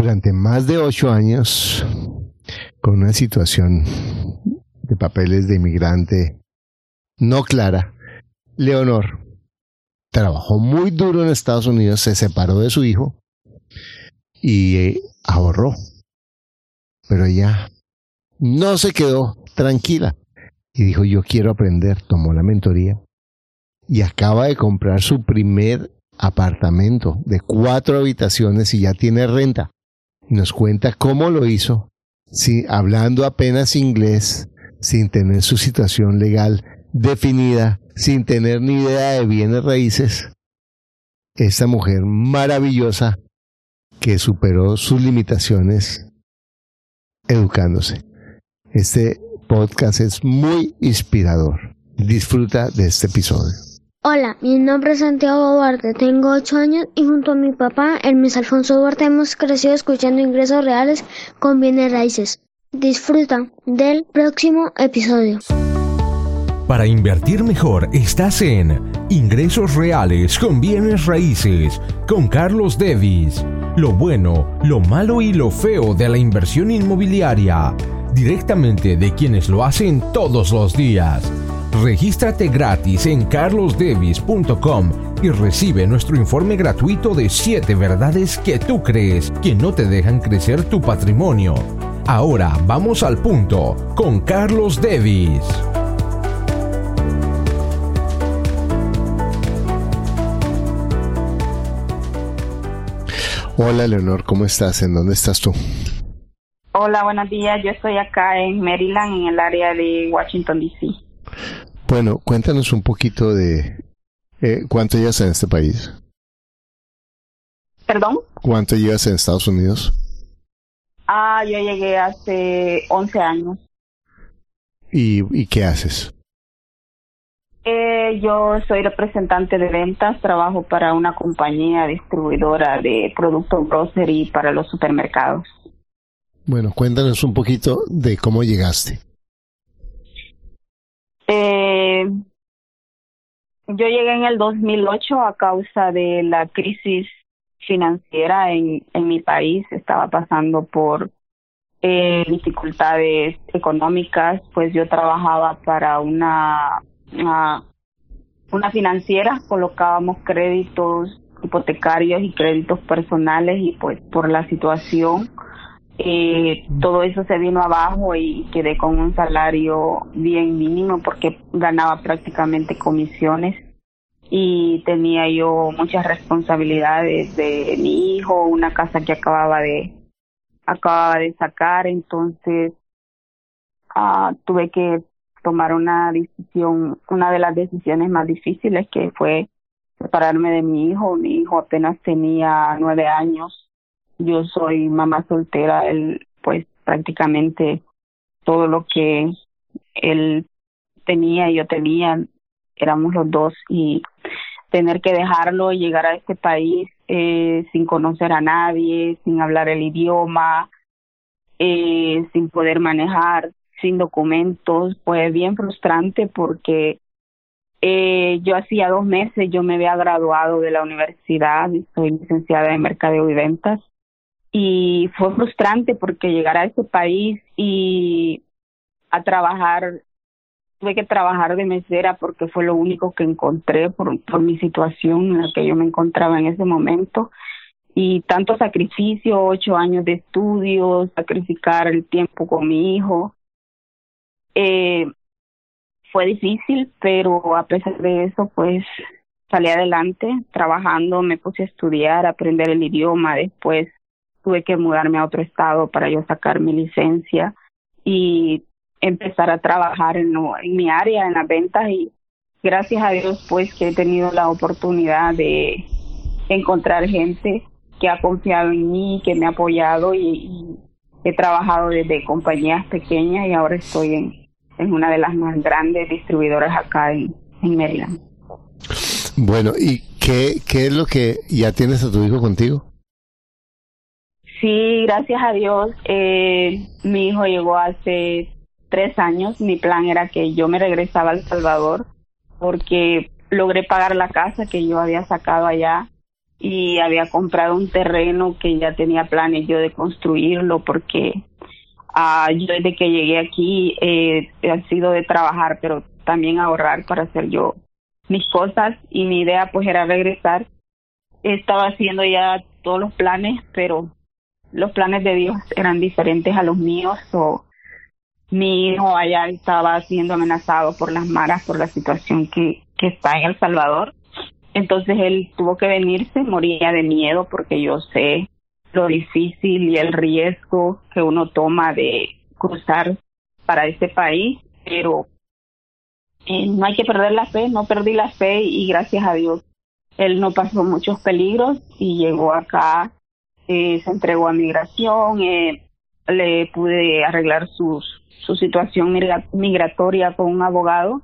durante más de ocho años con una situación de papeles de inmigrante no clara, Leonor trabajó muy duro en Estados Unidos, se separó de su hijo y eh, ahorró. Pero ella no se quedó tranquila y dijo, yo quiero aprender, tomó la mentoría y acaba de comprar su primer apartamento de cuatro habitaciones y ya tiene renta. Nos cuenta cómo lo hizo, si, hablando apenas inglés, sin tener su situación legal definida, sin tener ni idea de bienes raíces. Esta mujer maravillosa que superó sus limitaciones educándose. Este podcast es muy inspirador. Disfruta de este episodio. Hola, mi nombre es Santiago Duarte, tengo 8 años y junto a mi papá, Hermes Alfonso Duarte, hemos crecido escuchando ingresos reales con bienes raíces. Disfruta del próximo episodio. Para invertir mejor estás en Ingresos Reales con Bienes Raíces con Carlos Devis. Lo bueno, lo malo y lo feo de la inversión inmobiliaria. Directamente de quienes lo hacen todos los días Regístrate gratis en carlosdevis.com y recibe nuestro informe gratuito de 7 verdades que tú crees que no te dejan crecer tu patrimonio. Ahora vamos al punto con Carlos Devis. Hola Leonor, ¿cómo estás? ¿En dónde estás tú? Hola, buenos días. Yo estoy acá en Maryland, en el área de Washington, D.C. Bueno, cuéntanos un poquito de eh, cuánto llevas en este país. ¿Perdón? ¿Cuánto llevas en Estados Unidos? Ah, yo llegué hace 11 años. ¿Y, y qué haces? Eh, yo soy representante de ventas, trabajo para una compañía distribuidora de productos grocery para los supermercados. Bueno, cuéntanos un poquito de cómo llegaste. Eh, yo llegué en el 2008 a causa de la crisis financiera en, en mi país. Estaba pasando por eh, dificultades económicas, pues yo trabajaba para una, una, una financiera, colocábamos créditos hipotecarios y créditos personales y pues por la situación eh, todo eso se vino abajo y quedé con un salario bien mínimo porque ganaba prácticamente comisiones. Y tenía yo muchas responsabilidades de mi hijo, una casa que acababa de acababa de sacar, entonces ah, tuve que tomar una decisión, una de las decisiones más difíciles que fue separarme de mi hijo. Mi hijo apenas tenía nueve años yo soy mamá soltera, él pues prácticamente todo lo que él tenía y yo tenía, éramos los dos y tener que dejarlo y llegar a este país eh, sin conocer a nadie, sin hablar el idioma, eh, sin poder manejar, sin documentos, fue bien frustrante porque eh, yo hacía dos meses, yo me había graduado de la universidad, soy licenciada en Mercadeo y Ventas, y fue frustrante porque llegar a ese país y a trabajar tuve que trabajar de mesera porque fue lo único que encontré por, por mi situación en la que yo me encontraba en ese momento y tanto sacrificio, ocho años de estudio, sacrificar el tiempo con mi hijo. Eh, fue difícil, pero a pesar de eso, pues salí adelante trabajando, me puse a estudiar, a aprender el idioma, después tuve que mudarme a otro estado para yo sacar mi licencia y empezar a trabajar en, mi área, en las ventas y gracias a Dios pues que he tenido la oportunidad de encontrar gente que ha confiado en mí, que me ha apoyado y, he trabajado desde compañías pequeñas y ahora estoy en, en una de las más grandes distribuidoras acá en, en Maryland. Bueno, ¿y qué, qué es lo que ya tienes a tu hijo contigo? Sí, gracias a Dios. Eh, mi hijo llegó hace tres años. Mi plan era que yo me regresaba a El Salvador porque logré pagar la casa que yo había sacado allá y había comprado un terreno que ya tenía planes yo de construirlo porque ah, yo desde que llegué aquí eh, he sido de trabajar, pero también ahorrar para hacer yo mis cosas y mi idea pues era regresar. Estaba haciendo ya todos los planes, pero los planes de Dios eran diferentes a los míos o mi hijo allá estaba siendo amenazado por las maras por la situación que, que está en El Salvador. Entonces él tuvo que venirse, moría de miedo porque yo sé lo difícil y el riesgo que uno toma de cruzar para ese país, pero eh, no hay que perder la fe, no perdí la fe y gracias a Dios él no pasó muchos peligros y llegó acá, eh, se entregó a migración, eh, le pude arreglar sus, su situación migratoria con un abogado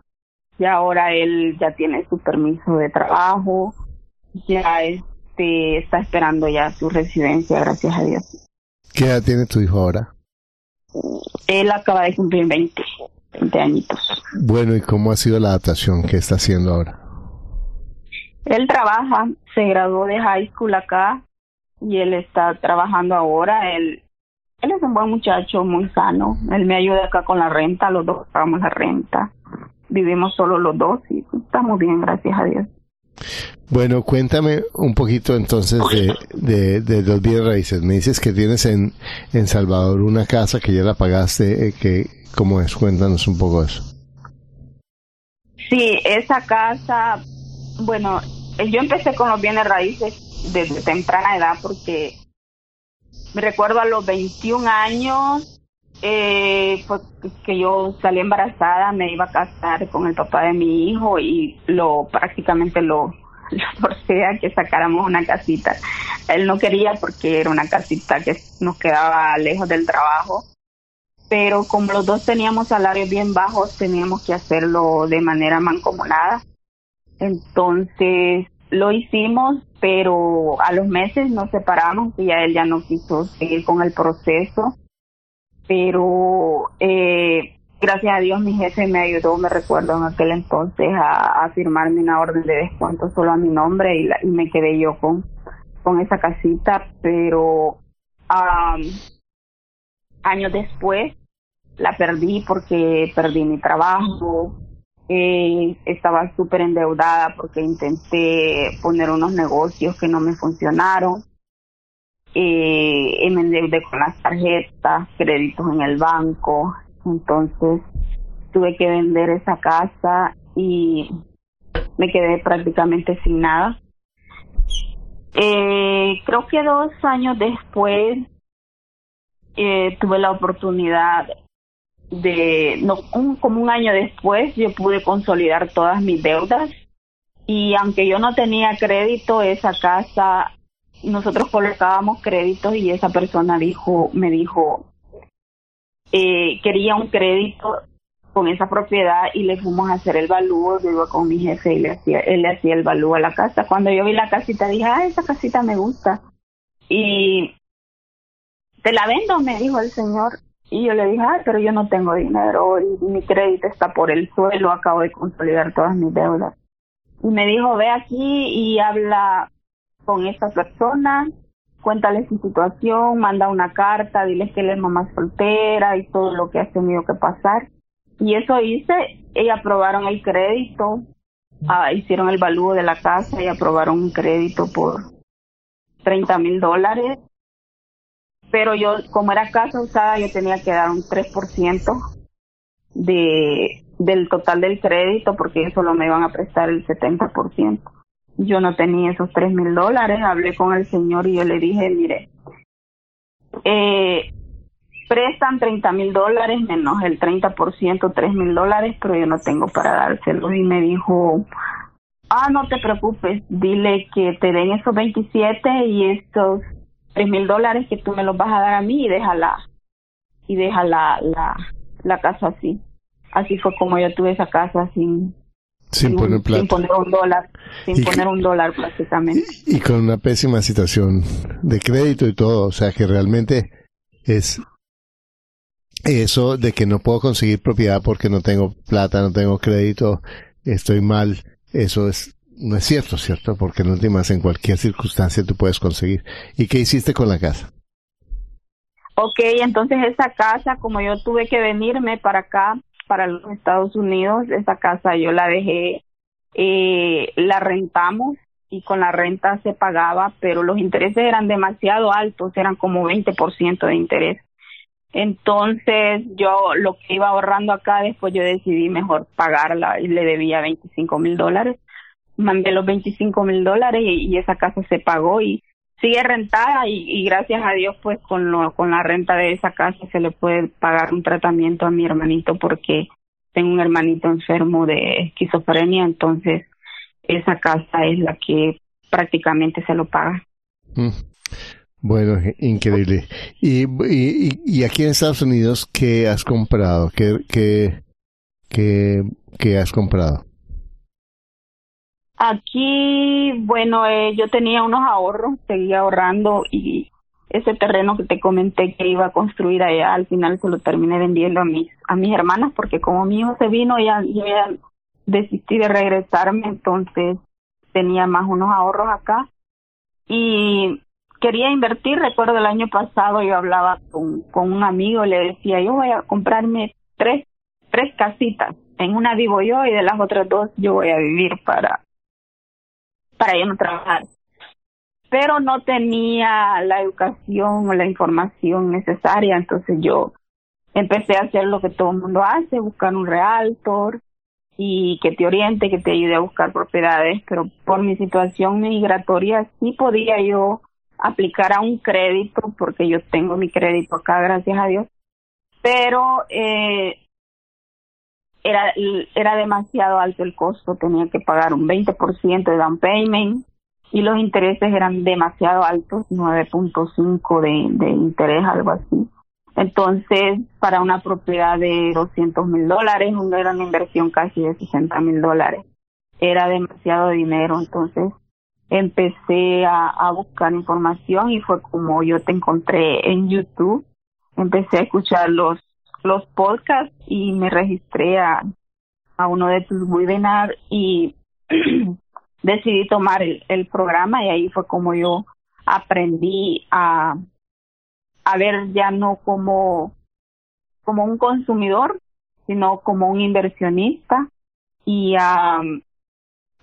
y ahora él ya tiene su permiso de trabajo, ya este, está esperando ya su residencia, gracias a Dios. ¿Qué edad tiene tu hijo ahora? Él acaba de cumplir 20, 20 añitos. Bueno, ¿y cómo ha sido la adaptación que está haciendo ahora? Él trabaja, se graduó de high school acá y él está trabajando ahora. Él, él es un buen muchacho, muy sano. Él me ayuda acá con la renta, los dos pagamos la renta vivimos solo los dos y estamos bien, gracias a Dios. Bueno, cuéntame un poquito entonces de, de, los bienes raíces. Me dices que tienes en, en Salvador una casa que ya la pagaste, eh, que ¿cómo es? Cuéntanos un poco eso. Sí, esa casa, bueno, yo empecé con los bienes raíces desde temprana edad porque me recuerdo a los 21 años eh, pues que yo salí embarazada, me iba a casar con el papá de mi hijo y lo prácticamente lo, lo a que sacáramos una casita. Él no quería porque era una casita que nos quedaba lejos del trabajo, pero como los dos teníamos salarios bien bajos, teníamos que hacerlo de manera mancomunada. Entonces lo hicimos, pero a los meses nos separamos y ya él ya no quiso seguir con el proceso. Pero eh, gracias a Dios mi jefe me ayudó, me recuerdo en aquel entonces, a, firmarme una orden de descuento solo a mi nombre y, y me quedé yo con, con esa casita, pero años después la perdí porque perdí mi trabajo, eh, estaba súper endeudada porque intenté poner unos negocios que no me funcionaron eh, me endeudé con las tarjetas, créditos en el banco, entonces tuve que vender esa casa y me quedé prácticamente sin nada. Eh, creo que dos años después eh, tuve la oportunidad de, no, como un año después, yo pude consolidar todas mis deudas y aunque yo no tenía crédito, esa casa nosotros colocábamos créditos y esa persona dijo, me dijo, eh, quería un crédito con esa propiedad y le fuimos a hacer el valúo, yo iba con mi jefe y le hacía, él le hacía el valúo a la casa. Cuando yo vi la casita dije, ah, esa casita me gusta. Y te la vendo, me dijo el señor. Y yo le dije, ah, pero yo no tengo dinero y mi crédito está por el suelo, acabo de consolidar todas mis deudas. Y me dijo, ve aquí y habla con esta persona, cuéntale su situación, manda una carta, diles que él es mamá soltera y todo lo que ha tenido que pasar. Y eso hice, ellos aprobaron el crédito, ah, hicieron el valúo de la casa y aprobaron un crédito por 30 mil dólares. Pero yo, como era casa usada, yo tenía que dar un 3% de, del total del crédito porque solo me iban a prestar el 70% yo no tenía esos tres mil dólares, hablé con el señor y yo le dije, mire, eh, prestan 30 mil dólares menos el 30%, tres mil dólares, pero yo no tengo para dárselo. Y me dijo, ah, no te preocupes, dile que te den esos 27 y estos tres mil dólares que tú me los vas a dar a mí y déjala, y deja la, la, la casa así. Así fue como yo tuve esa casa sin, sin, poner plata. Sin poner un dólar, sin poner un dólar prácticamente. Y, con una pésima situación de crédito y todo, o sea que realmente es eso de que no puedo conseguir propiedad porque no tengo plata, no tengo crédito, estoy mal, eso es No es cierto, ¿cierto? Porque en últimas, en cualquier circunstancia tú puedes conseguir. ¿Y qué hiciste con la casa? Ok, entonces esa casa, como yo tuve que venirme para acá, para los Estados Unidos, esa casa yo la dejé, eh, la rentamos y con la renta se pagaba, pero los intereses eran demasiado altos, eran como 20% de interés. Entonces yo lo que iba ahorrando acá, después yo decidí mejor pagarla y le debía 25 mil dólares. Mandé los 25 mil dólares y, esa casa se pagó y sigue rentada y, gracias a Dios pues con, lo, con la renta de esa casa se le puede pagar un tratamiento a mi hermanito porque tengo un hermanito enfermo de esquizofrenia, entonces esa casa es la que prácticamente se lo paga. Mm. Bueno, increíble. Y, y, y, aquí en Estados Unidos, ¿qué has comprado? ¿Qué, qué, qué, qué has comprado? Aquí, bueno, eh, yo tenía unos ahorros, seguía ahorrando y ese terreno que te comenté que iba a construir allá, al final se lo terminé vendiendo a mis, a mis hermanas porque como mi hijo se vino ya, ya desistí de regresarme, entonces tenía más unos ahorros acá y quería invertir. Recuerdo el año pasado yo hablaba con, con un amigo le decía, yo voy a comprarme tres, tres casitas. En una vivo yo y de las otras dos yo voy a vivir para, para yo no trabajar. Pero no tenía la educación o la información necesaria, entonces yo empecé a hacer lo que todo el mundo hace, buscar un realtor y que te oriente, que te ayude a buscar propiedades, pero por mi situación migratoria sí podía yo aplicar a un crédito, porque yo tengo mi crédito acá, gracias a Dios, pero eh, era, era demasiado alto el costo, tenía que pagar un 20% de down payment y los intereses eran demasiado altos, 9.5 de, de interés, algo así. Entonces, para una propiedad de 200 mil dólares, una gran inversión casi de 60 mil dólares, era demasiado dinero. Entonces, empecé a, a, buscar información y fue como yo te encontré en YouTube. Empecé a escuchar los, los podcasts y me registré a, a uno de tus webinars y decidí tomar el, el programa y ahí fue como yo aprendí a, a ver ya no como, como un consumidor, sino como un inversionista y a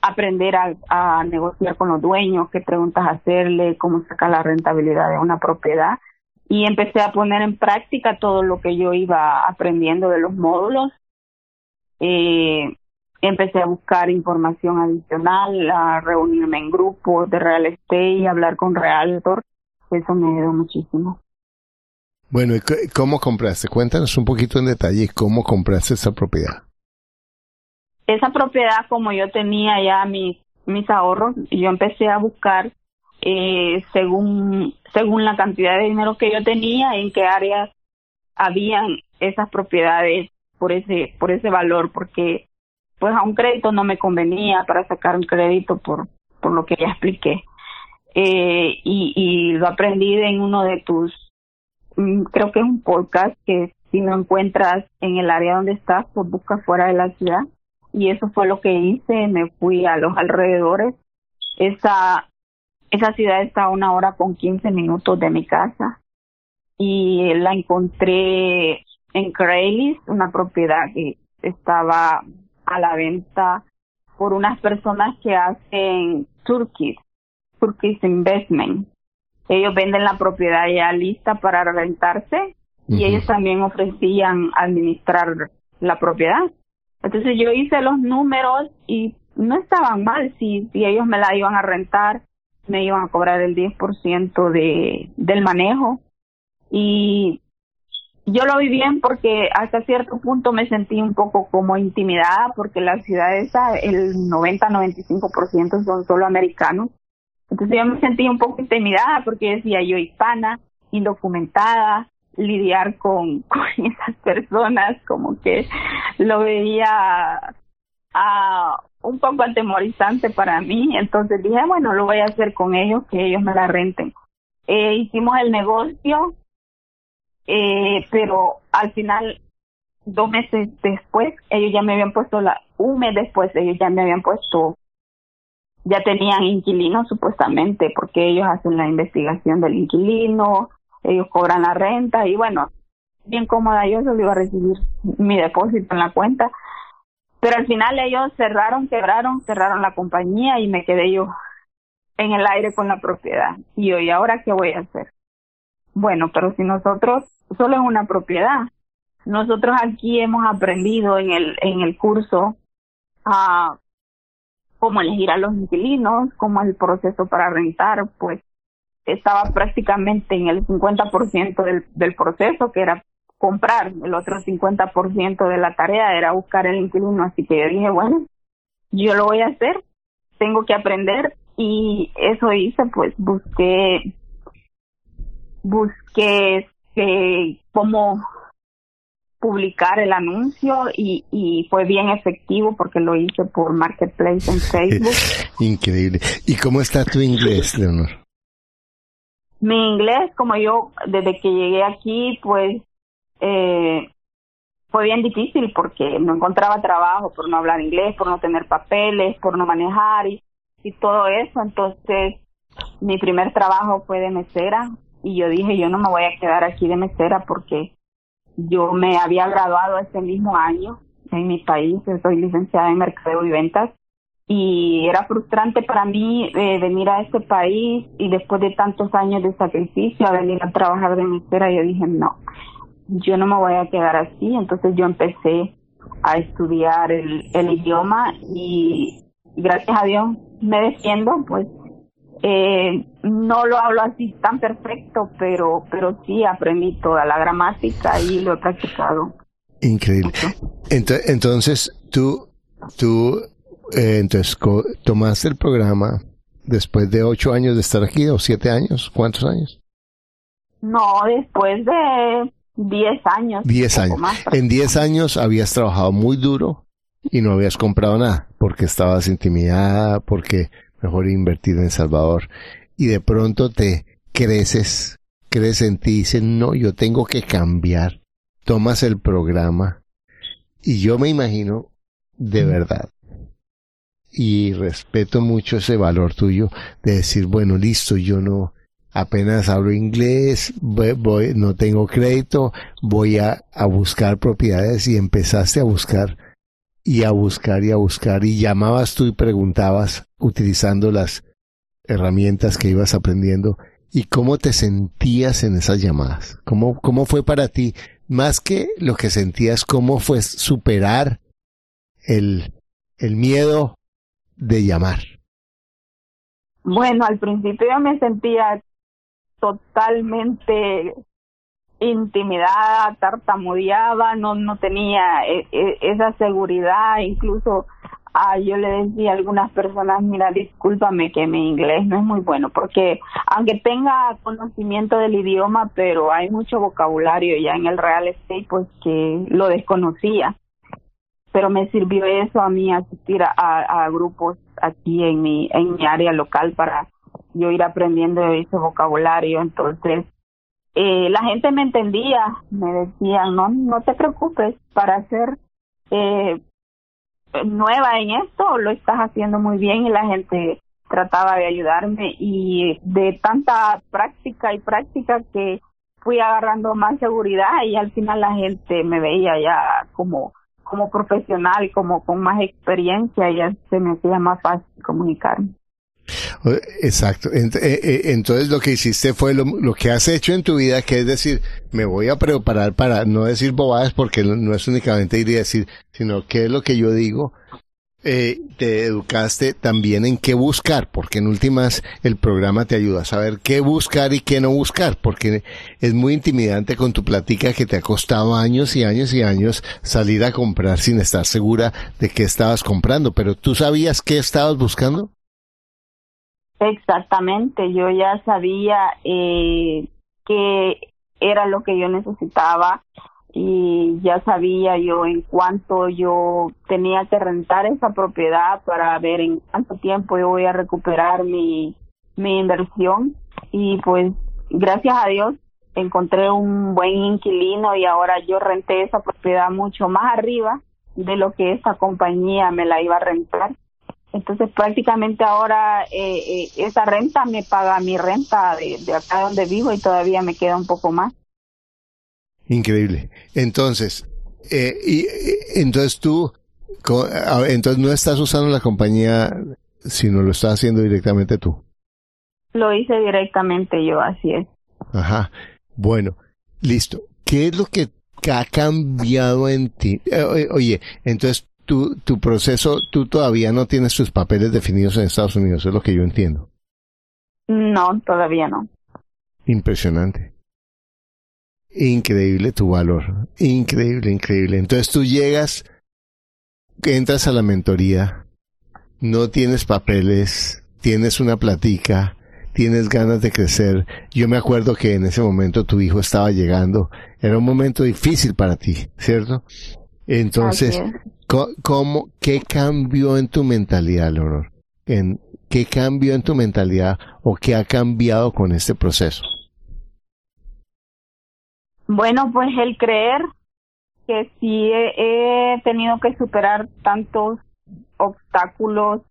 aprender a, a, negociar con los dueños, qué preguntas hacerle, cómo sacar la rentabilidad de una propiedad. Y empecé a poner en práctica todo lo que yo iba aprendiendo de los módulos. Eh, empecé a buscar información adicional, a reunirme en grupos de real estate y hablar con realtor. Eso me ayudó muchísimo. Bueno, ¿cómo compraste? Cuéntanos un poquito en detalle cómo compraste esa propiedad esa propiedad, como yo tenía ya mis, mis ahorros, yo empecé a buscar eh, según, según la cantidad de dinero que yo tenía, en qué áreas habían esas propiedades por ese, por ese valor, porque pues a un crédito no me convenía para sacar un crédito por, por lo que ya expliqué. Eh, y, y lo aprendí en uno de tus, mm, creo que es un podcast que si no encuentras en el área donde estás, pues busca fuera de la ciudad y eso fue lo que hice, me fui a los alrededores. Esa, esa ciudad está a una hora con 15 minutos de mi casa y la encontré en Craigslist, una propiedad que estaba a la venta por unas personas que hacen Turkish, Turkish Investment. Ellos venden la propiedad ya lista para rentarse y ellos también ofrecían administrar la propiedad. Entonces yo hice los números y no estaban mal. Si, si ellos me la iban a rentar, me iban a cobrar el 10% de, del manejo. Y yo lo vi bien porque hasta cierto punto me sentí un poco como intimidada porque la ciudad esa, el 90-95% son solo americanos. Entonces yo me sentí un poco intimidada porque decía yo hispana, indocumentada, lidiar con, con esas personas, como que lo veía a un poco atemorizante para mí, entonces dije, bueno, lo voy a hacer con ellos, que ellos me la renten. Eh, hicimos el negocio, eh, pero al final, dos meses después, ellos ya me habían puesto la, un mes después, ellos ya me habían puesto ya tenían inquilinos supuestamente, porque ellos hacen la investigación del inquilino, ellos cobran la renta y bueno, bien cómoda yo solo iba a recibir mi depósito en la cuenta. Pero al final ellos cerraron, quebraron, cerraron la compañía y me quedé yo en el aire con la propiedad. Y yo, ¿y ahora qué voy a hacer? Bueno, pero si nosotros, solo es una propiedad. Nosotros aquí hemos aprendido en el, en el curso a cómo elegir a los inquilinos, cómo es el proceso para rentar, pues estaba prácticamente en el 50% del, del proceso, que era comprar, el otro 50% de la tarea era buscar el inquilino, así que yo dije, bueno, yo lo voy a hacer, tengo que aprender y eso hice, pues busqué, busqué este, cómo publicar el anuncio y, y fue bien efectivo porque lo hice por Marketplace en Facebook. Increíble. ¿Y cómo está tu inglés, Leonor? Mi inglés, como yo, desde que llegué aquí, pues eh, fue bien difícil porque no encontraba trabajo por no hablar inglés, por no tener papeles, por no manejar y, todo eso. Entonces, mi primer trabajo fue de mesera y yo dije, yo no me voy a quedar aquí de mesera porque yo me había graduado ese mismo año en mi país, soy licenciada en Mercadeo y Ventas y era frustrante para mí eh, venir a este país y después de tantos años de sacrificio a venir a trabajar de mesera, yo dije no, yo no me voy a quedar así, entonces yo empecé a estudiar el, el idioma y gracias a Dios me defiendo, pues eh, no lo hablo así tan perfecto, pero, pero sí aprendí toda la gramática y lo he practicado. Increíble. Entonces, tú, tú, eh, entonces, tomaste el programa después de ocho años de estar aquí o siete años, ¿cuántos años? No, después de diez años. Diez años. en diez años habías trabajado muy duro y no habías comprado nada porque estabas intimidada, porque mejor invertir en El Salvador. Y de pronto te creces, crees en ti y dices, no, yo tengo que cambiar. Tomas el programa y yo me imagino, de verdad, y respeto mucho ese valor tuyo de decir, bueno, listo, yo no, apenas hablo inglés, voy, no tengo crédito, voy a, a buscar propiedades y empezaste a buscar y a buscar y a buscar y llamabas tú y preguntabas utilizando las herramientas que ibas aprendiendo y cómo te sentías en esas llamadas. ¿Cómo, cómo fue para ti? Más que lo que sentías, ¿cómo fue superar el, el miedo de llamar? Bueno, al principio yo me sentía totalmente intimidada, tartamudeaba, no, no tenía e, e, esa seguridad, incluso ah, yo le decía a algunas personas, mira, discúlpame que mi inglés no es muy bueno, porque aunque tenga conocimiento del idioma, pero hay mucho vocabulario ya en el real estate, pues que lo desconocía. Pero me sirvió eso a mí asistir a, a grupos aquí en mi, en mi área local para yo ir aprendiendo ese vocabulario. Entonces, eh, la gente me entendía, me decían, no, no te preocupes, para ser eh, nueva en esto lo estás haciendo muy bien y la gente trataba de ayudarme y de tanta práctica y práctica que fui agarrando más seguridad y al final la gente me veía ya como como profesional, como con más experiencia, ya se me hacía más fácil comunicarme. Exacto. Eh, eh, entonces lo que hiciste fue lo, que has hecho en tu vida, que es decir, me voy a preparar para no decir bobadas, porque no es únicamente ir y decir, sino qué es lo que yo digo. Eh, te educaste también en qué buscar, porque en últimas el programa te ayuda a saber qué buscar y qué no buscar, porque es muy intimidante con tu plática que te ha costado años y años y años salir a comprar sin estar segura de qué estabas comprando, pero tú sabías qué estabas buscando. Exactamente, yo ya sabía eh, que era lo que yo necesitaba y ya sabía yo en cuánto yo tenía que rentar esa propiedad para ver en cuánto tiempo yo voy a recuperar mi, mi inversión. Y pues gracias a Dios encontré un buen inquilino y ahora yo renté esa propiedad mucho más arriba de lo que esa compañía me la iba a rentar Entonces prácticamente ahora eh, eh, esa renta me paga mi renta de, de acá donde vivo y todavía me queda un poco más. Increíble. Entonces, eh, y, entonces tú, entonces no estás usando la compañía, sino lo estás haciendo directamente tú. Lo hice directamente yo, así es. Ajá. Bueno, listo. ¿Qué es lo que ha cambiado en ti? oye, entonces tu, tu proceso, tú todavía no tienes tus papeles definidos en Estados Unidos, es lo que yo entiendo. No, todavía no. Impresionante. Increíble tu valor. Increíble, increíble. Entonces tú llegas, entras a la mentoría, no tienes papeles, tienes una platica, tienes ganas de crecer. Yo me acuerdo que en ese momento tu hijo estaba llegando. Era un momento difícil para ti, ¿cierto? Entonces, ¿cómo, qué cambió en tu mentalidad, Leonor? ¿En, ¿Qué cambió en tu mentalidad o qué ha cambiado con este proceso? Bueno, pues el creer que sí he, tenido que superar tantos obstáculos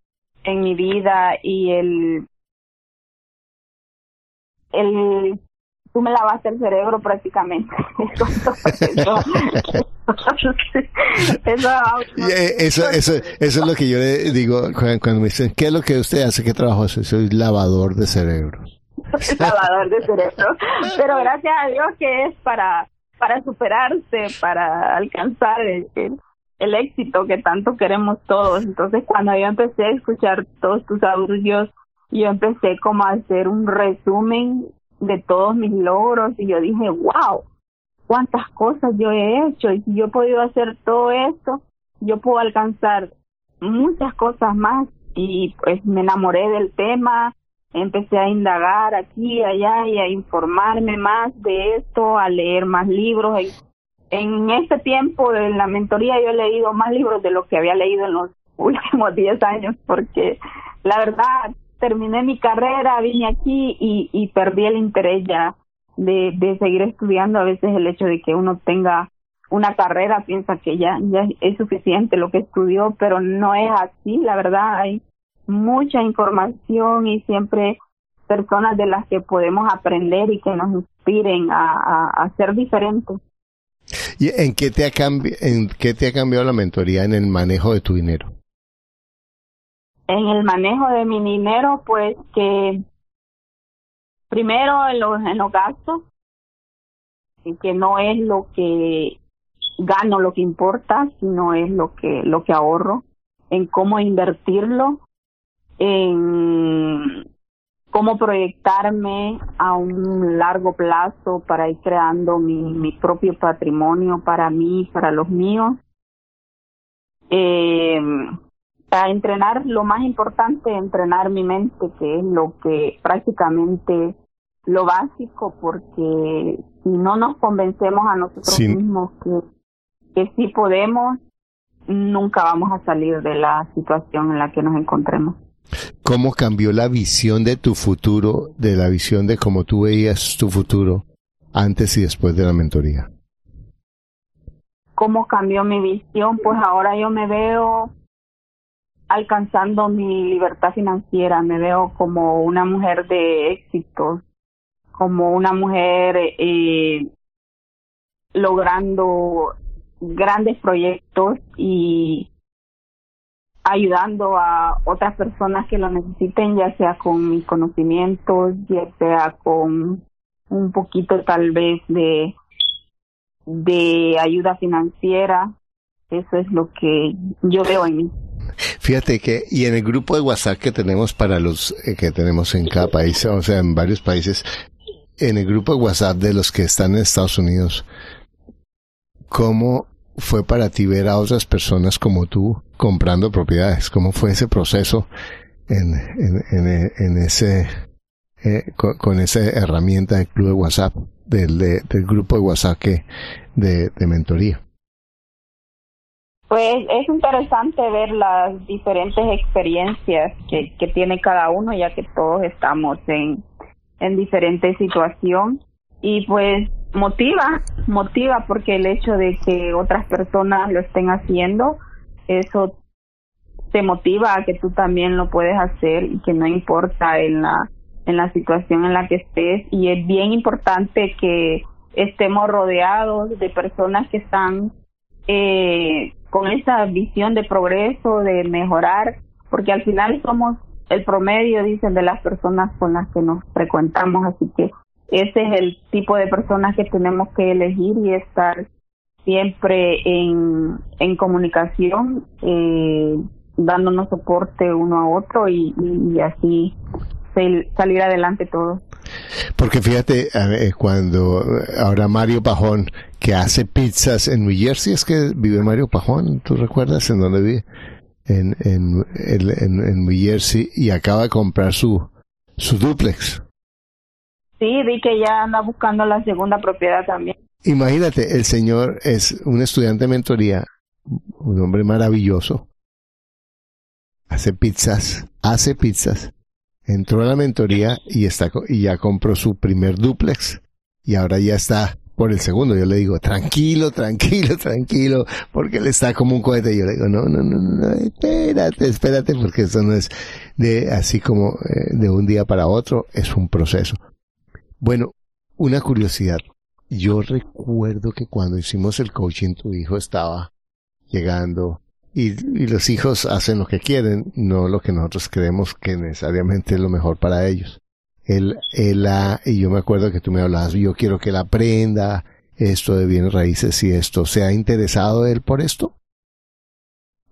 en mi vida y el el tú me lavaste el cerebro prácticamente. eso, eso, eso, es lo que yo le digo cuando, me dicen, ¿qué es lo que usted hace? ¿Qué trabajo hace? Soy lavador de cerebros. lavador de cerebros. Pero gracias a Dios que es para, para superarse, para alcanzar el, el, éxito que tanto queremos todos. Entonces cuando yo empecé a escuchar todos tus audios, yo empecé como a hacer un resumen de todos mis logros y yo dije, wow, cuántas cosas yo he hecho y si yo he podido hacer todo esto, yo puedo alcanzar muchas cosas más y pues me enamoré del tema, empecé a indagar aquí allá y a informarme más de esto, a leer más libros. En este tiempo de la mentoría yo he leído más libros de lo que había leído en los últimos 10 años porque la verdad terminé mi carrera, vine aquí y, perdí el interés ya de, seguir estudiando. A veces el hecho de que uno tenga una carrera piensa que ya, es suficiente lo que estudió, pero no es así. La verdad, hay mucha información y siempre personas de las que podemos aprender y que nos inspiren a, a, ser diferentes. ¿Y en qué, te ha en qué te ha cambiado la mentoría en el manejo de tu dinero? En el manejo de mi dinero, pues que primero en los, en los gastos, que no es lo que gano lo que importa, sino es lo que lo que ahorro, en cómo invertirlo, en cómo proyectarme a un largo plazo para ir creando mi, mi propio patrimonio para mí, para los míos. Eh, a entrenar lo más importante, entrenar mi mente, que es lo que prácticamente lo básico, porque si no nos convencemos a nosotros mismos que, que sí podemos, nunca vamos a salir de la situación en la que nos encontremos. ¿Cómo cambió la visión de tu futuro, de la visión de cómo tú veías tu futuro antes y después de la mentoría? ¿Cómo cambió mi visión? Pues ahora yo me veo alcanzando mi libertad financiera, me veo como una mujer de éxito, como una mujer eh, logrando grandes proyectos y ayudando a otras personas que lo necesiten, ya sea con mis conocimientos, ya sea con un poquito tal vez de, de ayuda financiera. Eso es lo que yo veo en mí. Fíjate que, y en el grupo de WhatsApp que tenemos para los eh, que tenemos en cada país, o sea, en varios países, en el grupo de WhatsApp de los que están en Estados Unidos, ¿cómo fue para ti ver a otras personas como tú comprando propiedades? ¿Cómo fue ese proceso en, en, en, ese, eh, con, esa herramienta del club de WhatsApp, del, del grupo de WhatsApp que, de, de mentoría? Pues es interesante ver las diferentes experiencias que, que tiene cada uno, ya que todos estamos en, en diferente situación. Y pues motiva, motiva porque el hecho de que otras personas lo estén haciendo, eso te motiva a que tú también lo puedes hacer y que no importa en la en la situación en la que estés y es bien importante que estemos rodeados de personas que están eh, con esa visión de progreso, de mejorar, porque al final somos el promedio, dicen, de las personas con las que nos frecuentamos, así que ese es el tipo de personas que tenemos que elegir y estar siempre en, en comunicación, eh, dándonos soporte uno a otro y, y, así salir adelante todo. Porque fíjate, cuando ahora Mario Pajón, que hace pizzas en New Jersey, es que vive Mario Pajón, ¿tú recuerdas en dónde vive? En, en, en, en New Jersey y acaba de comprar su, su duplex. Sí, vi que ya anda buscando la segunda propiedad también. Imagínate, el señor es un estudiante de mentoría, un hombre maravilloso, hace pizzas, hace pizzas, entró a la mentoría y, está, y ya compró su primer duplex y ahora ya está por el segundo. Yo le digo, tranquilo, tranquilo, tranquilo, porque él está como un cohete. Yo le digo, no, no, no, no, espérate, espérate, porque eso no es de así como eh, de un día para otro, es un proceso. Bueno, una curiosidad. Yo recuerdo que cuando hicimos el coaching, tu hijo estaba llegando y, los hijos hacen lo que quieren, no lo que nosotros creemos que necesariamente es lo mejor para ellos. Él, él, y yo me acuerdo que tú me hablabas, yo quiero que él aprenda esto de bienes raíces y esto. ¿Se ha interesado él por esto?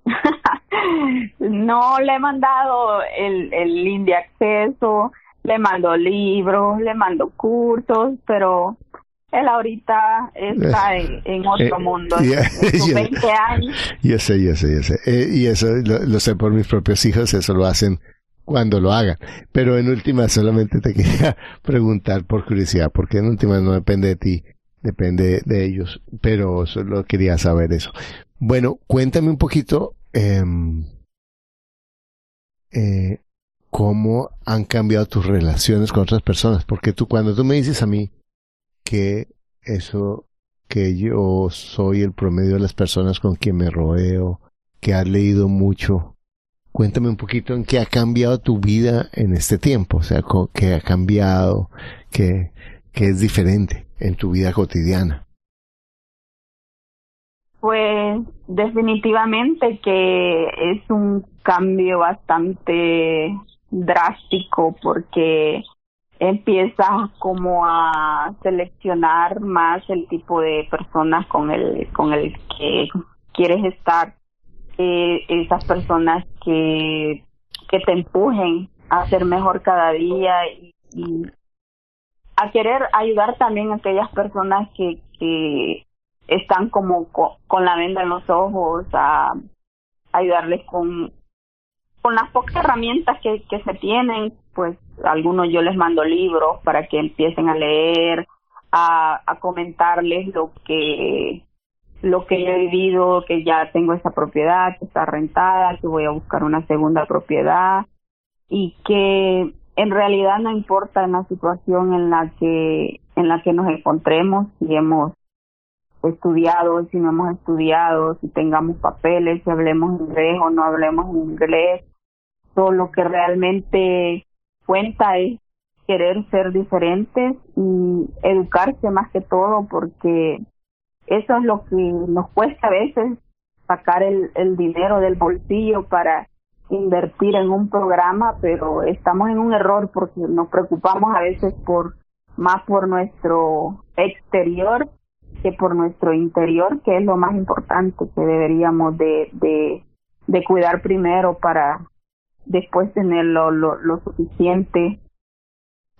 no le he mandado el, el link de acceso, le mando libros, le mando cursos, pero él ahorita está eh, en, otro eh, mundo, sus 20 años. Yo sé, yo sé, yo sé. Eh, y eso lo, sé por mis propios hijos, eso lo hacen cuando lo hagan. Pero en última solamente te quería preguntar por curiosidad, porque en última no depende de ti, depende de ellos. Pero solo quería saber eso. Bueno, cuéntame un poquito em, eh, cómo han cambiado tus relaciones con otras personas, porque tú cuando tú me dices a mí, que eso que yo soy el promedio de las personas con quien me rodeo, que has leído mucho. Cuéntame un poquito en qué ha cambiado tu vida en este tiempo, o sea, qué ha cambiado, qué, es diferente en tu vida cotidiana. Pues definitivamente que es un cambio bastante drástico porque empiezas como a seleccionar más el tipo de personas con el con el que quieres estar esas personas que que te empujen a ser mejor cada día y, a querer ayudar también a aquellas personas que que están como con, la venda en los ojos a ayudarles con con las pocas herramientas que, que se tienen, pues algunos yo les mando libros para que empiecen a leer, a, comentarles lo que lo que yo he vivido, que ya tengo esa propiedad, que está rentada, que voy a buscar una segunda propiedad. Y que en realidad no importa en la situación en la que en la que nos encontremos, si hemos estudiado, si no hemos estudiado, si tengamos papeles, si hablemos inglés o no hablemos inglés, todo lo que realmente cuenta es querer ser diferentes y educarse más que todo porque eso es lo que nos cuesta a veces sacar el, el dinero del bolsillo para invertir en un programa, pero estamos en un error porque nos preocupamos a veces por más por nuestro exterior que por nuestro interior, que es lo más importante que deberíamos de, de, de cuidar primero para después tener lo, lo, suficiente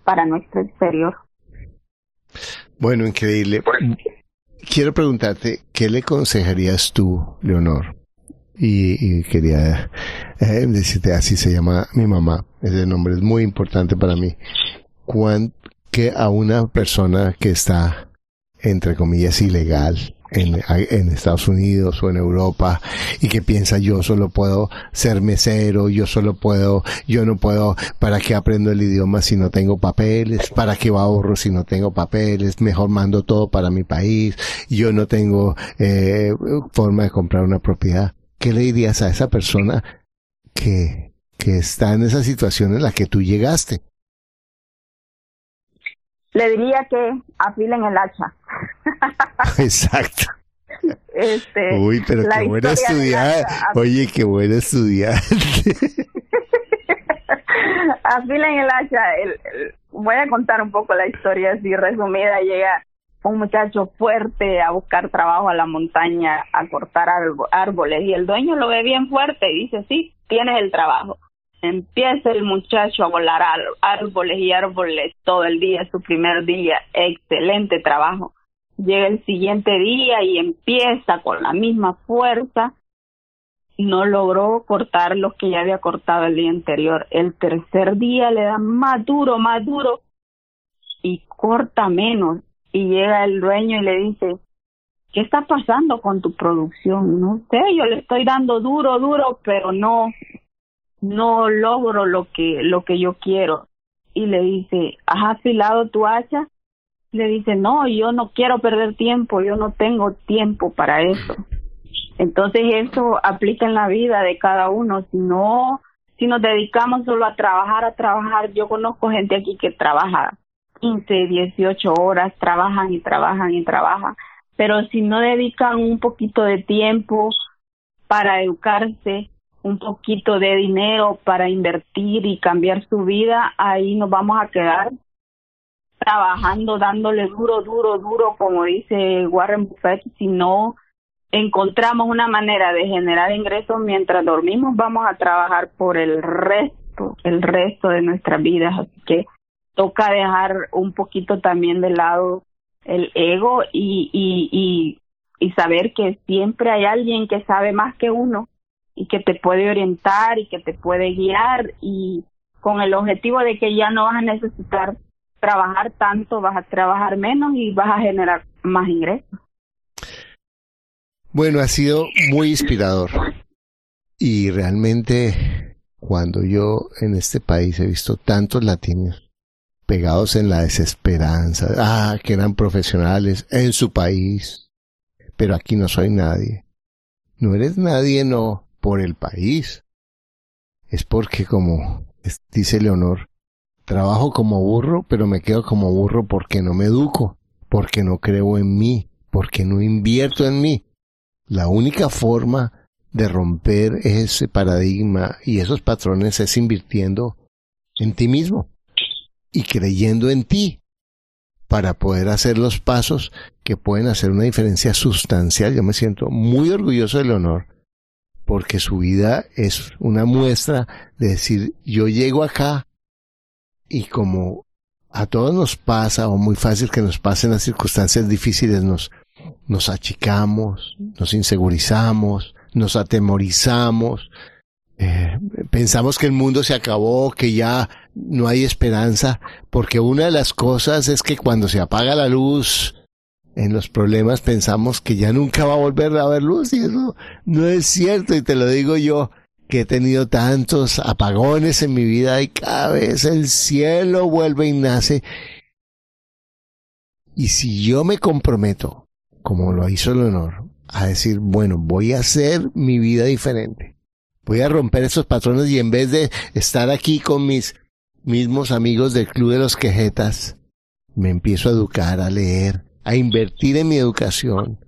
para nuestro exterior. Bueno, increíble. Quiero preguntarte, ¿qué le aconsejarías tú, Leonor? Y, quería eh, decirte, así se llama mi mamá, ese nombre es muy importante para mí. que a una persona que está, entre comillas, ilegal, en, en, Estados Unidos o en Europa y que piensa yo solo puedo ser mesero, yo solo puedo, yo no puedo, ¿para qué aprendo el idioma si no tengo papeles? ¿Para qué ahorro si no tengo papeles? Mejor mando todo para mi país, yo no tengo eh, forma de comprar una propiedad. ¿Qué le dirías a esa persona que, que está en esa situación en la que tú llegaste? Le diría que afilen el hacha. Exacto. Este, Uy, pero qué buena estudiar. Oye, qué buena estudiar. afilen el hacha. El, voy a contar un poco la historia así resumida. Llega un muchacho fuerte a buscar trabajo a la montaña, a cortar árboles, y el dueño lo ve bien fuerte y dice, sí, tienes el trabajo. Empieza el muchacho a volar árboles y árboles todo el día, su primer día, excelente trabajo. Llega el siguiente día y empieza con la misma fuerza. No logró cortar lo que ya había cortado el día anterior. El tercer día le da más duro, más duro y corta menos. Y llega el dueño y le dice, ¿qué está pasando con tu producción? No sé, yo le estoy dando duro, duro, pero no, no logro lo que, lo que yo quiero. Y le dice, ¿has afilado tu hacha? Le dice, no, yo no quiero perder tiempo, yo no tengo tiempo para eso. Entonces eso aplica en la vida de cada uno. Si no, si nos dedicamos solo a trabajar, a trabajar, yo conozco gente aquí que trabaja 15, 18 horas, trabajan y trabajan y trabajan, pero si no dedican un poquito de tiempo para educarse, un poquito de dinero para invertir y cambiar su vida, ahí nos vamos a quedar trabajando, dándole duro, duro, duro, como dice Warren Buffett, si no encontramos una manera de generar ingresos mientras dormimos, vamos a trabajar por el resto, el resto de nuestras vidas. Así que toca dejar un poquito también de lado el ego y, y, y, y saber que siempre hay alguien que sabe más que uno y que te puede orientar y que te puede guiar y con el objetivo de que ya no vas a necesitar trabajar tanto, vas a trabajar menos y vas a generar más ingresos. Bueno, ha sido muy inspirador y realmente cuando yo en este país he visto tantos latinos pegados en la desesperanza, ah, que eran profesionales en su país, pero aquí no soy nadie. No eres nadie, no, por el país. Es porque, como dice Leonor, trabajo como burro, pero me quedo como burro porque no me educo, porque no creo en mí, porque no invierto en mí. La única forma de romper ese paradigma y esos patrones es invirtiendo en ti mismo y creyendo en ti para poder hacer los pasos que pueden hacer una diferencia sustancial. Yo me siento muy orgulloso de Leonor porque su vida es una muestra de decir, yo llego acá y como a todos nos pasa, o muy fácil que nos pasen las circunstancias difíciles, nos, nos achicamos, nos insegurizamos, nos atemorizamos, eh, pensamos que el mundo se acabó, que ya no hay esperanza, porque una de las cosas es que cuando se apaga la luz, en los problemas pensamos que ya nunca va a volver a haber luz y eso no es cierto y te lo digo yo que he tenido tantos apagones en mi vida y cada vez el cielo vuelve y nace. Y si yo me comprometo, como lo hizo Leonor, a decir, bueno, voy a hacer mi vida diferente, voy a romper esos patrones y en vez de estar aquí con mis mismos amigos del Club de los Quejetas, me empiezo a educar, a leer, a invertir en mi educación,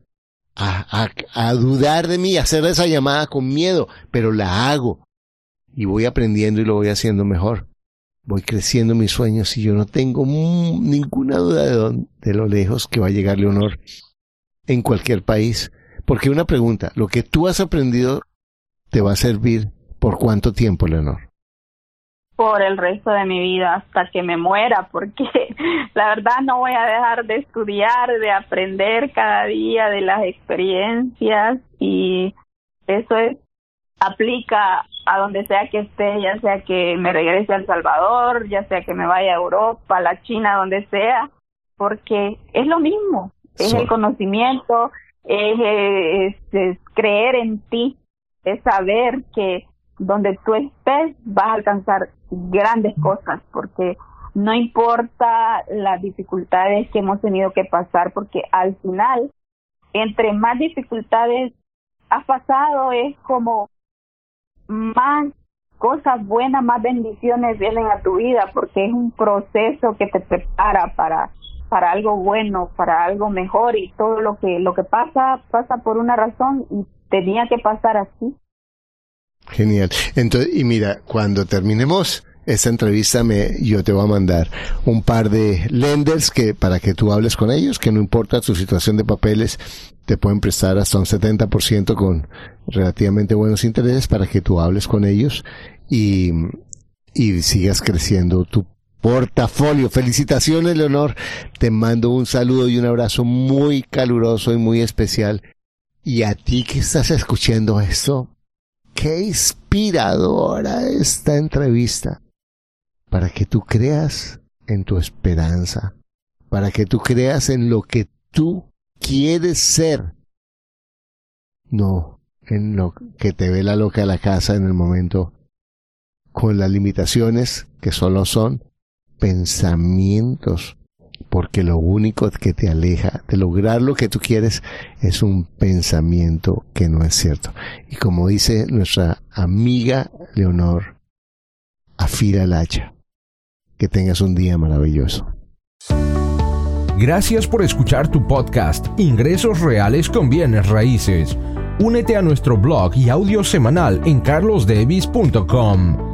a, a, dudar de mí, a hacer esa llamada con miedo, pero la hago y voy aprendiendo y lo voy haciendo mejor. Voy creciendo mis sueños y yo no tengo ninguna duda de, de lo lejos que va a llegar Leonor en cualquier país. Porque una pregunta, ¿lo que tú has aprendido te va a servir por cuánto tiempo, Leonor? Por el resto de mi vida hasta que me muera, porque la verdad no voy a dejar de estudiar, de aprender cada día de las experiencias y eso es aplica a donde sea que esté, ya sea que me regrese a El Salvador, ya sea que me vaya a Europa, a la China, donde sea, porque es lo mismo, es el conocimiento, es, es creer en ti, es saber que donde tú estés vas a alcanzar grandes cosas porque no importa las dificultades que hemos tenido que pasar porque al final entre más dificultades has pasado es como más cosas buenas, más bendiciones vienen a tu vida, porque es un proceso que te prepara para para algo bueno, para algo mejor y todo lo que lo que pasa pasa por una razón y tenía que pasar así. Genial. Entonces, y mira, cuando terminemos esta entrevista me, yo te voy a mandar un par de lenders que para que tú hables con ellos, que no importa tu situación de papeles, te pueden prestar hasta un 70% con relativamente buenos intereses para que tú hables con ellos y, y sigas creciendo tu portafolio. Felicitaciones, Leonor. Te mando un saludo y un abrazo muy caluroso y muy especial. Y a ti que estás escuchando esto, qué inspiradora esta entrevista para que tú creas en tu esperanza, para que tú creas en lo que tú quieres ser, no en lo que te ve la loca la casa en el momento, con las limitaciones que solo son pensamientos, porque lo único que te aleja de lograr lo que tú quieres es un pensamiento que no es cierto. Y como dice nuestra amiga Leonor, afila el hacha que tengas un día maravilloso. Gracias por escuchar tu podcast Ingresos Reales con Bienes Raíces. Únete a nuestro blog y audio semanal en carlosdevis.com.